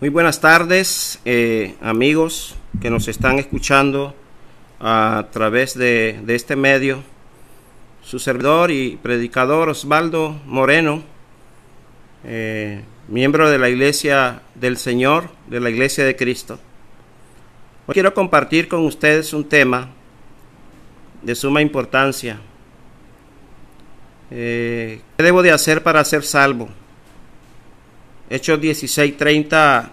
Muy buenas tardes, eh, amigos que nos están escuchando a través de, este medio. Su servidor y predicador Osvaldo Moreno, eh, miembro de la Iglesia del Señor, de la Iglesia de Cristo. Hoy quiero compartir con ustedes un tema de suma importancia. Eh, ¿Qué debo de hacer para ser salvo? Hechos 16:30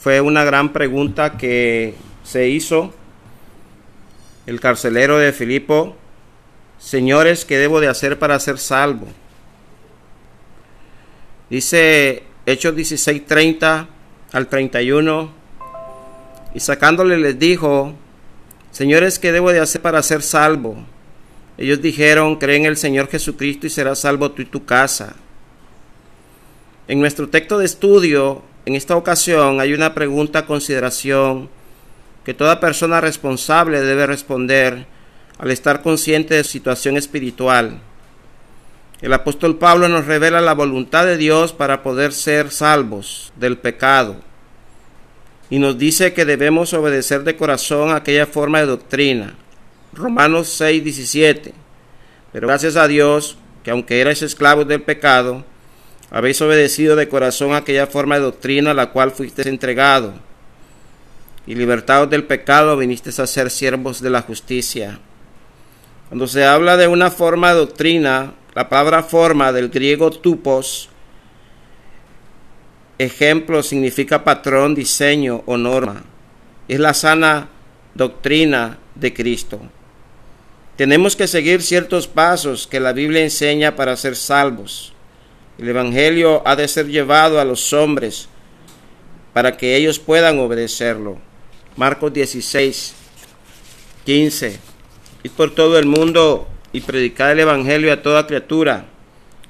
fue una gran pregunta que se hizo el carcelero de Filipo. Señores, ¿qué debo de hacer para ser salvo? Dice Hechos 16:30 al 31. Y sacándole les dijo, Señores, ¿qué debo de hacer para ser salvo? Ellos dijeron, cree en el Señor Jesucristo y serás salvo tú y tu casa. En nuestro texto de estudio, en esta ocasión, hay una pregunta a consideración que toda persona responsable debe responder al estar consciente de su situación espiritual. El apóstol Pablo nos revela la voluntad de Dios para poder ser salvos del pecado y nos dice que debemos obedecer de corazón aquella forma de doctrina. Romanos 6, 17. Pero gracias a Dios que aunque erais esclavos del pecado, habéis obedecido de corazón aquella forma de doctrina a la cual fuisteis entregado, y libertados del pecado vinisteis a ser siervos de la justicia. Cuando se habla de una forma de doctrina, la palabra forma del griego tupos, ejemplo significa patrón, diseño o norma. Es la sana doctrina de Cristo. Tenemos que seguir ciertos pasos que la Biblia enseña para ser salvos. El Evangelio ha de ser llevado a los hombres para que ellos puedan obedecerlo. Marcos 16, 15. Ir por todo el mundo y predicar el Evangelio a toda criatura.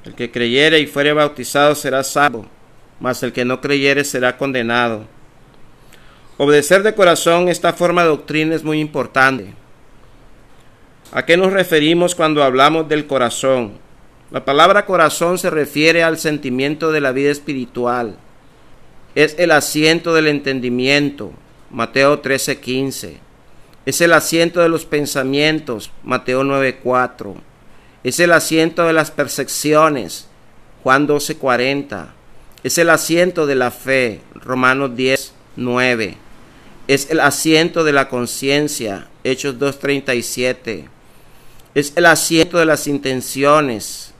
El que creyere y fuere bautizado será salvo, mas el que no creyere será condenado. Obedecer de corazón esta forma de doctrina es muy importante. ¿A qué nos referimos cuando hablamos del corazón? La palabra corazón se refiere al sentimiento de la vida espiritual. Es el asiento del entendimiento. Mateo 13:15. Es el asiento de los pensamientos. Mateo 9:4. Es el asiento de las percepciones. Juan 12:40. Es el asiento de la fe. Romanos 10:9. Es el asiento de la conciencia. Hechos 2:37. Es el asiento de las intenciones.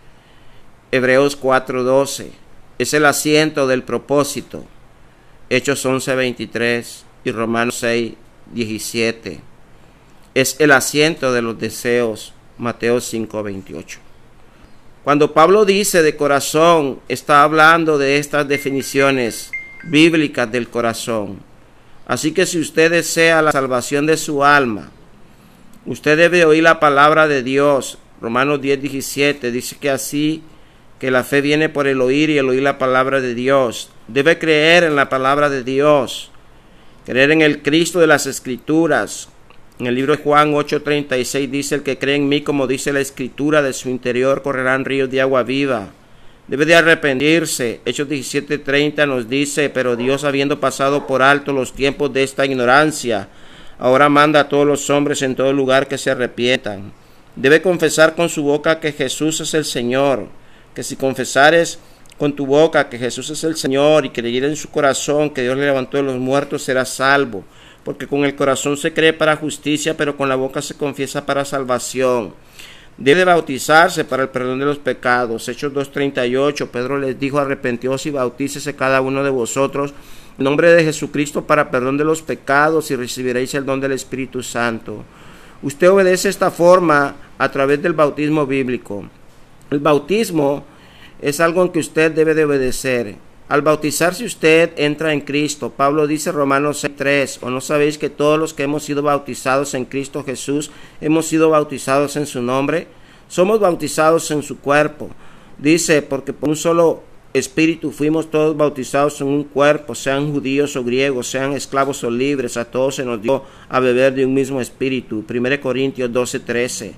Hebreos 4:12. Es el asiento del propósito. Hechos 11:23 y Romanos 6:17. Es el asiento de los deseos. Mateo 5:28. Cuando Pablo dice de corazón, está hablando de estas definiciones bíblicas del corazón. Así que si usted desea la salvación de su alma, usted debe oír la palabra de Dios. Romanos 10:17 dice que así que la fe viene por el oír y el oír la palabra de Dios. Debe creer en la palabra de Dios, creer en el Cristo de las Escrituras. En el libro de Juan 8:36 dice, el que cree en mí, como dice la Escritura, de su interior correrán ríos de agua viva. Debe de arrepentirse. Hechos 17:30 nos dice, pero Dios habiendo pasado por alto los tiempos de esta ignorancia, ahora manda a todos los hombres en todo lugar que se arrepientan. Debe confesar con su boca que Jesús es el Señor que si confesares con tu boca que Jesús es el Señor y creyeres en su corazón que Dios le levantó de los muertos, serás salvo. Porque con el corazón se cree para justicia, pero con la boca se confiesa para salvación. Debe bautizarse para el perdón de los pecados. Hechos 2.38, Pedro les dijo, arrepentíos y bautícese cada uno de vosotros en nombre de Jesucristo para perdón de los pecados y recibiréis el don del Espíritu Santo. Usted obedece esta forma a través del bautismo bíblico. El bautismo es algo en que usted debe de obedecer. Al bautizarse usted entra en Cristo. Pablo dice Romanos 6.3, ¿o no sabéis que todos los que hemos sido bautizados en Cristo Jesús hemos sido bautizados en su nombre? Somos bautizados en su cuerpo. Dice, porque por un solo espíritu fuimos todos bautizados en un cuerpo, sean judíos o griegos, sean esclavos o libres, a todos se nos dio a beber de un mismo espíritu. 1 Corintios 12.13.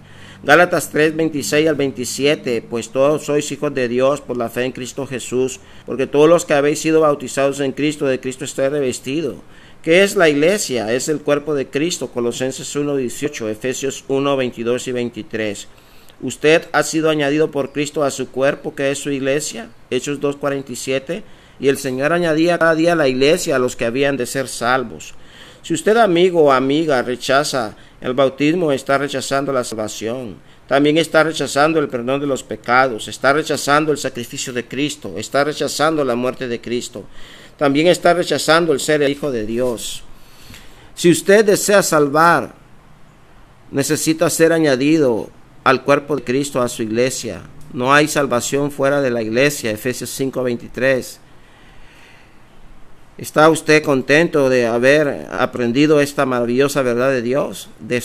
Gálatas 3, 26 al 27, pues todos sois hijos de Dios por la fe en Cristo Jesús, porque todos los que habéis sido bautizados en Cristo, de Cristo estáis revestido. ¿Qué es la iglesia? Es el cuerpo de Cristo, Colosenses 1, 18, Efesios 1, 22 y 23. Usted ha sido añadido por Cristo a su cuerpo, que es su iglesia, Hechos 2, 47, y el Señor añadía cada día a la iglesia a los que habían de ser salvos. Si usted, amigo o amiga, rechaza el bautismo, está rechazando la salvación. También está rechazando el perdón de los pecados, está rechazando el sacrificio de Cristo, está rechazando la muerte de Cristo. También está rechazando el ser el Hijo de Dios. Si usted desea salvar, necesita ser añadido al cuerpo de Cristo, a su iglesia. No hay salvación fuera de la iglesia, Efesios 5:23. ¿Está usted contento de haber aprendido esta maravillosa verdad de Dios? ¿De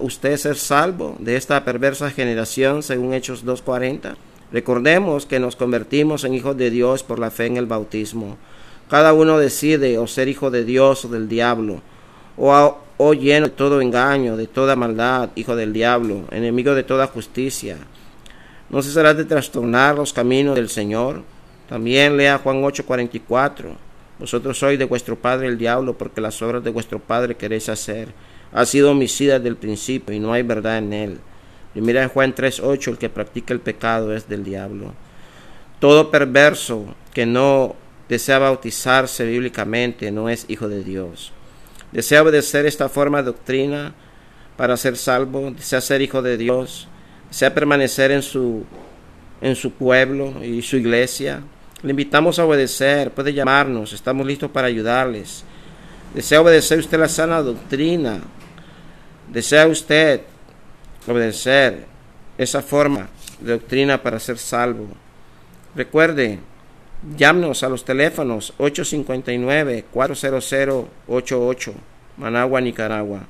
usted ser salvo de esta perversa generación según Hechos 2.40? Recordemos que nos convertimos en hijos de Dios por la fe en el bautismo. Cada uno decide o ser hijo de Dios o del diablo, o, o lleno de todo engaño, de toda maldad, hijo del diablo, enemigo de toda justicia. ¿No cesará de trastornar los caminos del Señor? También lea Juan 8:44. Vosotros sois de vuestro padre el diablo, porque las obras de vuestro padre queréis hacer. Ha sido homicida desde el principio y no hay verdad en él. Mira en Juan 3:8, el que practica el pecado es del diablo. Todo perverso que no desea bautizarse bíblicamente no es hijo de Dios. Desea obedecer esta forma de doctrina para ser salvo, desea ser hijo de Dios, desea permanecer en su, en su pueblo y su iglesia, le invitamos a obedecer, puede llamarnos, estamos listos para ayudarles. ¿Desea obedecer usted la sana doctrina? ¿Desea usted obedecer esa forma de doctrina para ser salvo? Recuerde, llámenos a los teléfonos 859-40088, Managua, Nicaragua,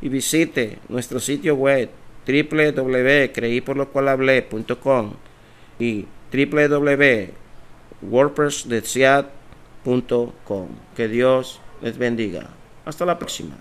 y visite nuestro sitio web www.creíporlocualhablé.com y www wordpressdesead.com. Que Dios les bendiga. Hasta la próxima.